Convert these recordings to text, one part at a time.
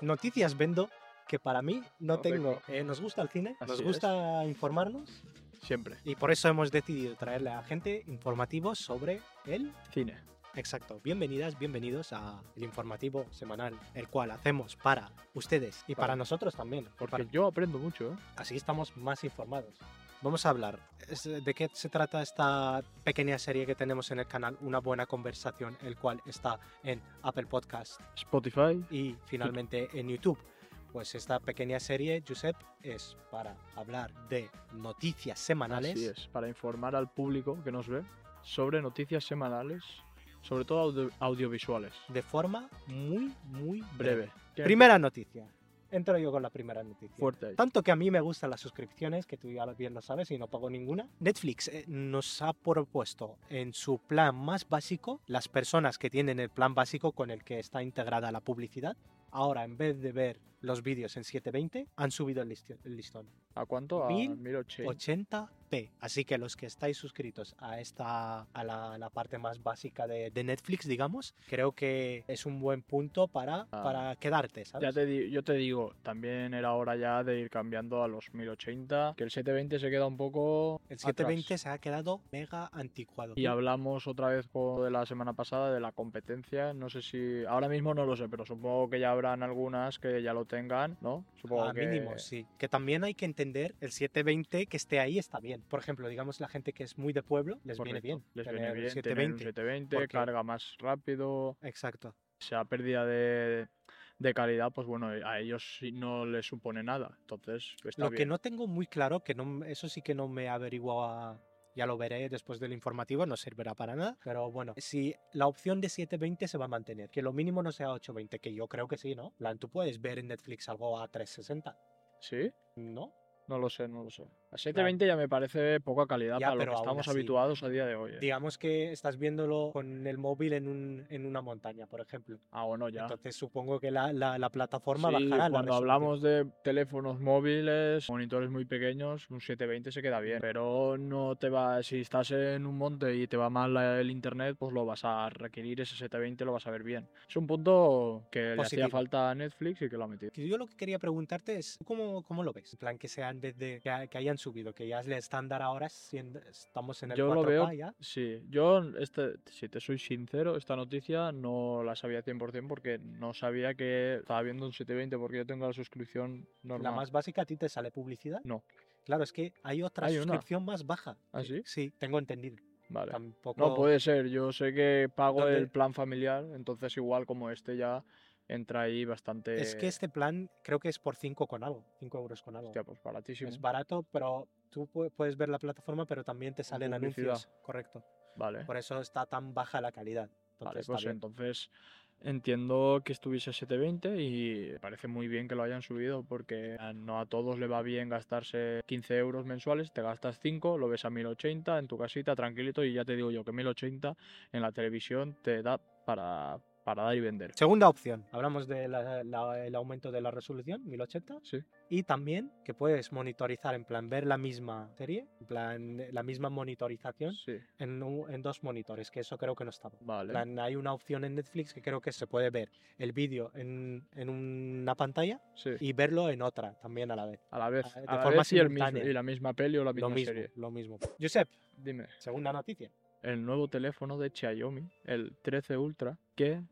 Noticias vendo que para mí no, No tengo. Eh, nos gusta el cine, nos es. gusta informarnos Siempre. y por eso hemos decidido traerle a gente informativos sobre el Cine. Exacto. Bienvenidas, bienvenidos a el informativo semanal, el cual hacemos para ustedes y para Para- nosotros también, Porque para- yo aprendo mucho, ¿eh? así estamos más informados. Vamos a hablar de qué se trata esta pequeña serie que tenemos en el canal, Una buena conversación, el cual está en Apple Podcast Spotify. y finalmente en YouTube. Pues esta pequeña serie, Josep, es para hablar de noticias semanales. Así es, para informar al público que nos ve sobre noticias semanales, sobre todo audio- audiovisuales. De forma muy, muy breve. Breve. ¿Qué- Primera noticia. Entro yo con la primera noticia. Fuerte. Tanto que a mí me gustan las suscripciones, que tú ya bien lo sabes y no pago ninguna. Netflix eh, nos ha propuesto en su plan más básico, las personas que tienen el plan básico con el que está integrada la publicidad, ahora en vez de ver los vídeos en 720, han subido el, listón. ¿A cuánto? A Mil 1080. 80p. Así que los que estáis suscritos a esta a la, la parte más básica de, de Netflix, digamos, creo que es un buen punto para, Ah. para quedarte, ¿sabes? Ya te yo te digo, también era hora ya de ir cambiando a los 1080, que el 720 se queda un poco El 720 atrás. se ha quedado mega anticuado. Y hablamos otra vez de la semana pasada de la competencia. No sé si. Ahora mismo no lo sé, pero supongo que ya habrán algunas que ya lo tengan, ¿no? Supongo A que. mínimo, sí. Que también hay que entender el 720 que esté ahí está bien. Por ejemplo, digamos la gente que es muy de pueblo, les viene bien. Les viene bien tener un 720. 720, porque- carga más rápido. Exacto. Sea pérdida de, de calidad, pues bueno, a ellos no les supone nada. Entonces, está Lo que no tengo muy claro, que no, eso sí que no me averiguaba, ya lo veré después del informativo, no servirá para nada. Pero bueno, si la opción de 720 se va a mantener, que lo mínimo no sea 820, que yo creo que sí, ¿no? Plan, tú puedes ver en Netflix algo a 360, ¿Sí? ¿no? No lo sé, no lo sé. A 720 ya me parece poca calidad Ya, para lo que estamos así, habituados a día de hoy. ¿eh? Digamos que estás viéndolo con el móvil en, un, en una montaña, por ejemplo. Ah, bueno, ya. Entonces supongo que la, la- la plataforma Sí, bajará cuando hablamos de teléfonos móviles, monitores muy pequeños, un 720 se queda bien. Pero no te va, si estás en un monte y te va mal el internet, pues lo vas a requerir ese 720, lo vas a ver bien. Es un punto que le hacía falta a Netflix y que lo ha metido. Yo lo que quería preguntarte es, ¿tú ¿cómo, cómo lo ves? En plan, que sea en vez de que, que hayan subido, que ya es el estándar ahora, siendo- estamos en el Yo 4K lo veo, ya. sí. Yo, este, si te soy sincero, esta noticia no la sabía 100% porque no sabía que estaba viendo un 720 porque yo tengo la suscripción normal. La más básica, ¿a ti te sale publicidad? No. Claro, es que hay otra Hay una. suscripción más baja. ¿Ah, sí? Sí, tengo entendido. Vale. Tampoco... No puede ser, yo sé que pago ¿Dónde? el plan familiar, entonces igual como este ya entra ahí bastante... Es que este plan creo que es por 5 con algo, 5 euros con algo. Hostia, pues baratísimo. Es barato, pero tú pu- puedes ver la plataforma, pero también te salen anuncios. Correcto. Vale, Por eso está tan baja la calidad. Entonces vale, pues entonces entiendo que estuviese 720 y parece muy bien que lo hayan subido porque no a todos le va bien gastarse 15 euros mensuales, te gastas 5, lo ves a 1080 en tu casita tranquilito y ya te digo yo que 1080 en la televisión te da para, para dar y vender. Segunda opción, hablamos del aumento de la resolución, 1080, Sí, y también que puedes monitorizar, en plan, ver la misma serie, en plan, la misma monitorización sí, en, dos monitores, que eso creo que no estaba. En vale. plan, hay una opción en Netflix que creo que se puede ver el vídeo en, en una pantalla Sí, y verlo en otra también a la vez. a la vez, de a la forma vez y, el mismo- y la misma peli o la misma Lo mismo, serie. lo mismo. Josep, Dime. segunda noticia. el nuevo teléfono de Xiaomi, el 13 Ultra, que,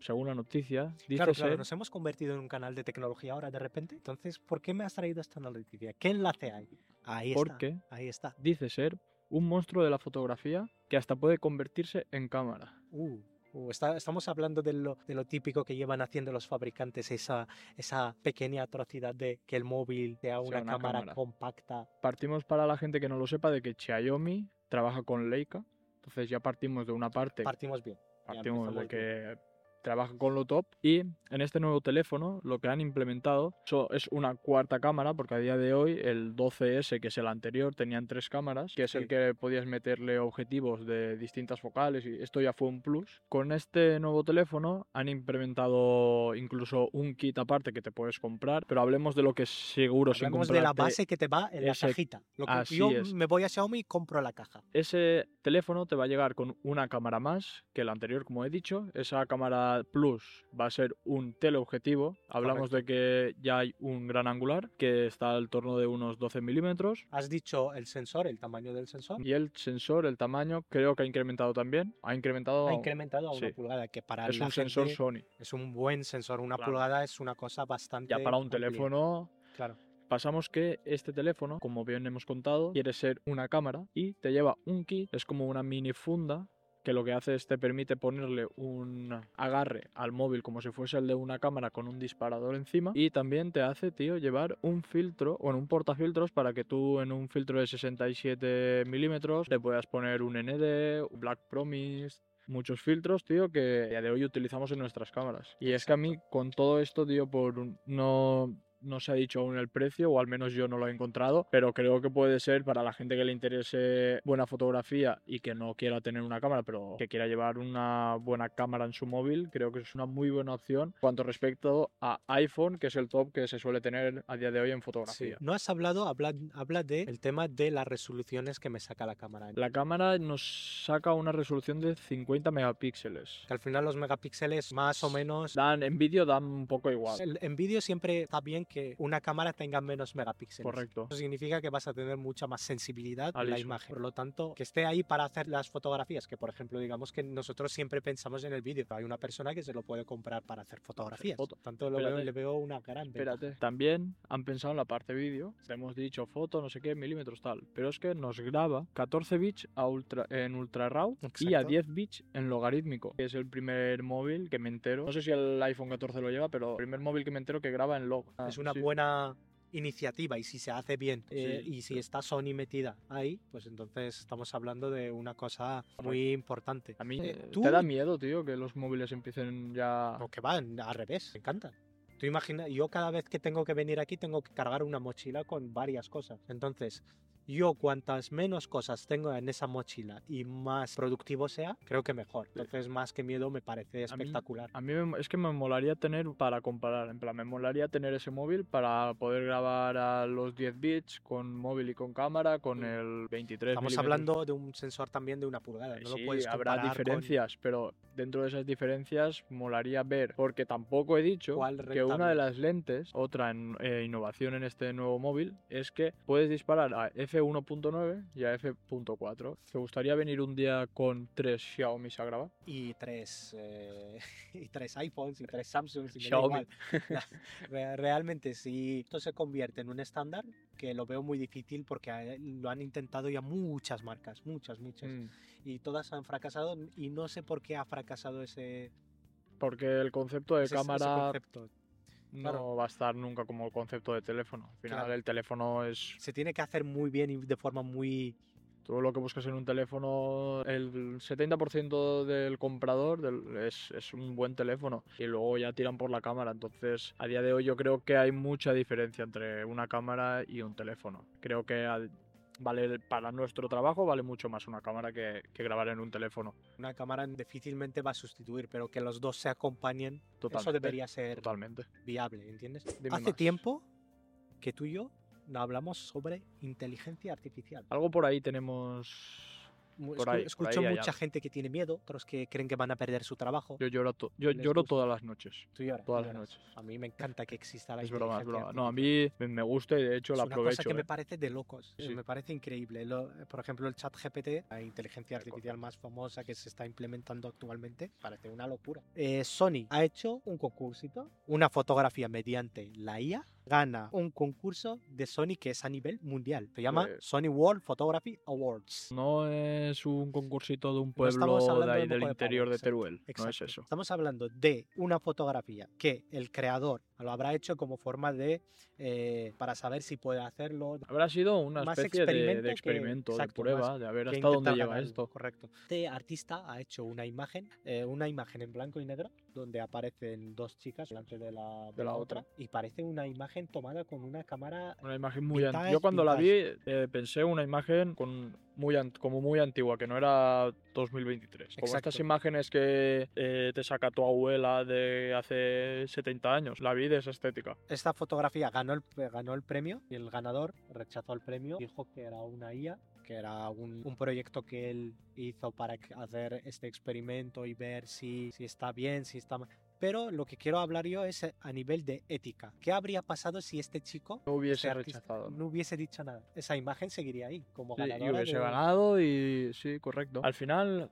según la noticia, dice Claro, claro, ser... nos hemos convertido en un canal de tecnología ahora de repente. Entonces, ¿por qué me has traído esta noticia? ¿Qué enlace hay? Ahí está. Porque Ahí está. dice ser un monstruo de la fotografía que hasta puede convertirse en cámara. Uh, uh, está- estamos hablando de lo, de lo típico que llevan haciendo los fabricantes, esa, esa pequeña atrocidad de que el móvil sea una, una cámara, cámara. compacta. Partimos para la gente que no lo sepa de que Xiaomi trabaja con Leica, entonces ya partimos de una parte, Partimos bien. partimos de que trabaja con lo top y en este nuevo teléfono lo que han implementado es una cuarta cámara porque a día de hoy el 12S que es el anterior tenían tres cámaras que es Sí. el que podías meterle objetivos de distintas focales y esto ya fue un plus con este nuevo teléfono han implementado incluso un kit aparte que te puedes comprar pero hablemos de lo que seguro sin Hablamos de la base que te va en la cajita. Lo que así yo es. me voy a Xiaomi y compro la caja. ese teléfono te va a llegar con una cámara más que el anterior, como he dicho. Esa cámara plus va a ser un teleobjetivo. Hablamos Correcto. de que ya hay un gran angular que está al torno de unos 12 milímetros. Has dicho el sensor, el tamaño del sensor. Y el sensor, el tamaño, creo que ha incrementado también. Ha incrementado. Ha incrementado a una sí. pulgada, que para es la un sensor Sony. es un buen sensor. Una Claro. pulgada es una cosa bastante. Ya para un amplia. teléfono Claro. Pasamos que este teléfono, como bien hemos contado, quiere ser una cámara y te lleva un kit, es como una mini funda que lo que hace es te permite ponerle un agarre al móvil como si fuese el de una cámara con un disparador encima y también te hace, tío, llevar un filtro, bueno, un portafiltros para que tú en un filtro de 67 milímetros le puedas poner un ND, un Black Promise, muchos filtros, tío, que a día de hoy utilizamos en nuestras cámaras. Y es que a mí con todo esto, tío, por no no se ha dicho aún el precio, o al menos yo no lo he encontrado, pero creo que puede ser para la gente que le interese buena fotografía y que no quiera tener una cámara, pero que quiera llevar una buena cámara en su móvil, creo que es una muy buena opción cuanto respecto a iPhone, que es el top que se suele tener a día de hoy en Sí. fotografía. No has hablado, habla, habla de el tema de las resoluciones que me saca la cámara. La cámara nos saca una resolución de 50 megapíxeles. Que al final los megapíxeles más o menos... Dan, en vídeo dan un poco igual. el- en vídeo siempre está bien que una cámara tenga menos megapíxeles. Correcto. Eso significa que vas a tener mucha más sensibilidad en la imagen. Por lo tanto, que esté ahí para hacer las fotografías, que por ejemplo, digamos que nosotros siempre pensamos en el vídeo, hay una persona que se lo puede comprar para hacer fotografías. foto. Tanto, lo veo- le veo una gran ventaja. Espérate. También han pensado en la parte vídeo. Hemos dicho foto, no sé qué, milímetros, tal. Pero es que nos graba 14 bits a ultra, en ultra raw y a Exacto. 10 bits en logarítmico. Es el primer móvil que me entero. No sé si el iPhone 14 lo lleva, pero el primer móvil que me entero que graba en log. es una Sí. buena iniciativa y si se hace bien eh, y si está Sony metida ahí, pues entonces estamos hablando de una cosa muy importante. A mí Eh, eh, tú- te da miedo, tío, que los móviles empiecen ya... O que van al revés, me encanta. Tú imagina, yo cada vez que tengo que venir aquí tengo que cargar una mochila con varias cosas. Entonces, yo cuantas menos cosas tengo en esa mochila y más productivo sea, creo que mejor. Entonces, más que miedo me parece mí- espectacular. A mí me- es que me molaría tener para comparar, en plan, me molaría tener ese móvil para poder grabar a los 10 bits con móvil y con cámara, con el 23 Estamos milímetros. hablando de un sensor también de una pulgada. No Sí, lo puedes habrá comparar con diferencias, pero dentro de esas diferencias molaría ver, porque tampoco he dicho ¿Cuál que una de las lentes, otra en- eh, innovación en este nuevo móvil, es que puedes disparar a f1.9 y a f.4. ¿Te gustaría venir un día con tres Xiaomi a grabar? y tres, eh, y tres iPhones y tres Samsungs. y Xiaomi. Realmente, si esto se convierte en un estándar, que lo veo muy difícil porque lo han intentado ya muchas marcas, muchas, muchas. Mm, y todas han fracasado y no sé por qué ha fracasado ese, Porque el concepto de ese- ese cámara concepto. No claro. va a estar nunca como concepto de teléfono. Al final Claro. el teléfono es... Se tiene que hacer muy bien y de forma muy... Tú lo que buscas en un teléfono, el 70% del comprador del- es, es un buen teléfono y luego ya tiran por la cámara. Entonces, a día de hoy yo creo que hay mucha diferencia entre una cámara y un teléfono. Creo que vale para nuestro trabajo vale mucho más una cámara que, que grabar en un teléfono. Una cámara difícilmente va a sustituir, pero que los dos se acompañen, Totalmente. eso debería ser Totalmente. viable, ¿entiendes? Dime Hace más. tiempo que tú y yo no hablamos sobre inteligencia artificial. Algo por ahí tenemos... Por por escucho ahí hay mucha gente que tiene miedo, otros que creen que van a perder su trabajo. Yo lloro, to- yo lloro gusta. todas las noches. Tú lloras, todas las noches. A mí me encanta que exista la Es broma, es broma. No, a mí me- gusta y de hecho es la una aprovecho. cosa que me ¿eh? parece de locos. Sí. Me parece increíble. Lo- por ejemplo, el chat GPT, la inteligencia artificial más famosa que se está implementando actualmente, parece una locura. Eh, Sony ha hecho un concursito, una fotografía mediante la IA, gana un concurso de Sony que es a nivel mundial. Se llama Pues- Sony World Photography Awards. No es un concursito de un No pueblo estamos hablando de ahí de del de interior de exacto, Teruel. No es Exacto. eso. Estamos hablando de una fotografía que el creador lo habrá hecho como forma de eh, para saber si puede hacerlo. Habrá sido una Más especie de- experimento de, que- experimento, exacto, de prueba, más de ver hasta dónde lleva esto. Correcto. Este artista ha hecho una imagen, eh, una imagen en blanco y negro, donde aparecen dos chicas delante de la, de De la la otra. otra, y parece una imagen tomada con una cámara. Una imagen muy antigua. Yo cuando la vi eh, pensé una imagen con muy como muy antigua, que no era 2023. Como Exacto. estas imágenes que eh, te saca tu abuela de hace 70 años. La vi de esa estética. Esta fotografía ganó el, ganó el premio y el ganador rechazó el premio, dijo que era una IA que era un, un proyecto que él hizo para hacer este experimento y ver si, si está bien, si está mal. Pero lo que quiero hablar yo es a nivel de ética. ¿Qué habría pasado si este chico No hubiese este artista, rechazado. no hubiese dicho nada? Esa imagen seguiría ahí como Sí, y hubiese de- ganado y sí, correcto. Al final,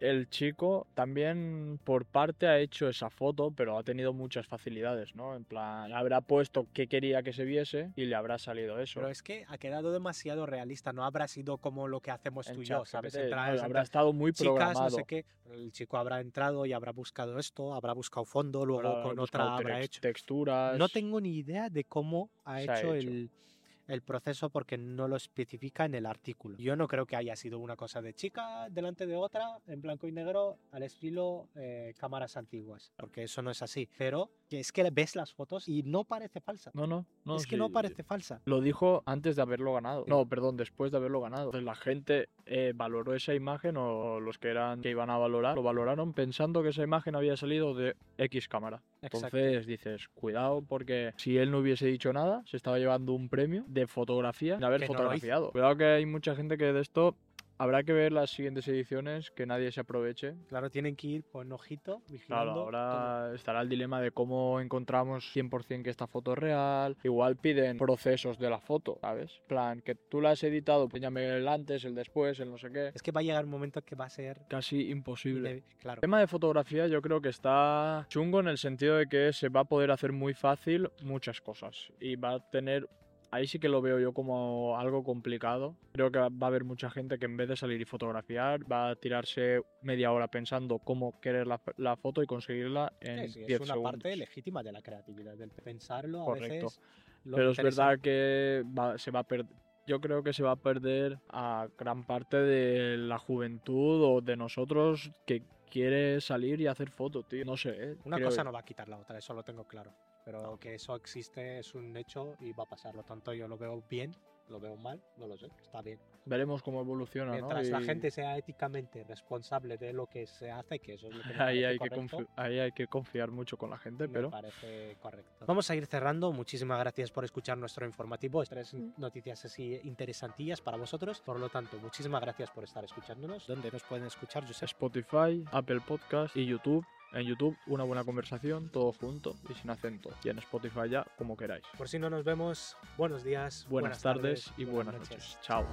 el chico también por parte ha hecho esa foto, pero ha tenido muchas facilidades, ¿no? En plan, habrá puesto qué quería que se viese y le habrá salido eso. Pero es que ha quedado demasiado realista, no habrá sido como lo que hacemos En tú y yo, ¿sabes? Entrar- no, habrá estado muy chicas, no programado. sé qué. El chico habrá entrado y habrá buscado esto, habrá buscado fondo, luego habrá con otra habrá hecho. texturas. No tengo ni idea de cómo ha hecho. El, el proceso porque no lo especifica en el artículo. Yo no creo que haya sido una cosa de chica delante de otra, en blanco y negro, al estilo eh, cámaras antiguas, porque eso no es así. Pero que es que ves las fotos y no parece falsa. No, no, no. es que no sí, parece falsa. Lo dijo antes de haberlo ganado. No, perdón, después de haberlo ganado. Entonces la gente eh, valoró esa imagen o los que eran que iban a valorar lo valoraron pensando que esa imagen había salido de X cámara. Exacto. Entonces dices, cuidado porque si él no hubiese dicho nada, se estaba llevando un premio de fotografía sin haber Que no lo fotografiado. Cuidado que hay mucha gente que de esto habrá que ver las siguientes ediciones, que nadie se aproveche. Claro, tienen que ir con ojito, Claro, vigilando. todo. ahora estará el dilema de cómo encontramos 100% que esta foto es real. Igual piden procesos de la foto, ¿sabes? plan, que tú la has editado, enséñame el antes, el después, el no sé qué. Es que va a llegar un momento que va a ser... Casi imposible. Claro. El tema de fotografía yo creo que está chungo en el sentido de que se va a poder hacer muy fácil muchas cosas y va a tener ahí sí que lo veo yo como algo complicado. Creo que va a haber mucha gente que en vez de salir y fotografiar va a tirarse media hora pensando cómo querer la, la foto y conseguirla en Sí, sí, 10 es una segundos. parte legítima de la creatividad, del pensarlo a Correcto. veces. lo Pero es verdad que va- se va a perder. Yo creo que se va a perder a gran parte de la juventud o de nosotros que quiere salir y hacer fotos, tío. No sé, ¿eh? Una Creo- cosa no va a quitar la otra, eso lo tengo claro. Pero que eso existe es un hecho y va a pasar. Lo tanto, yo lo veo bien, lo veo mal, no lo sé. Está bien. Veremos cómo evoluciona, ¿no? Mientras la Y gente sea éticamente responsable de lo que se hace, que eso es lo que me ahí, hay que correcto, ahí hay que confiar mucho con la gente, me pero parece correcto. Vamos a ir cerrando. Muchísimas gracias por escuchar nuestro informativo. Tres noticias así interesantillas para vosotros. Por lo tanto, muchísimas gracias por estar escuchándonos. ¿Dónde nos pueden escuchar, Josep? Spotify, Apple Podcast y YouTube. En YouTube, una buena conversación, todo junto y sin acento. Y en Spotify ya, como queráis. Por si no nos vemos, buenos días, Buenas, tardes, y buenas, noches. Chao.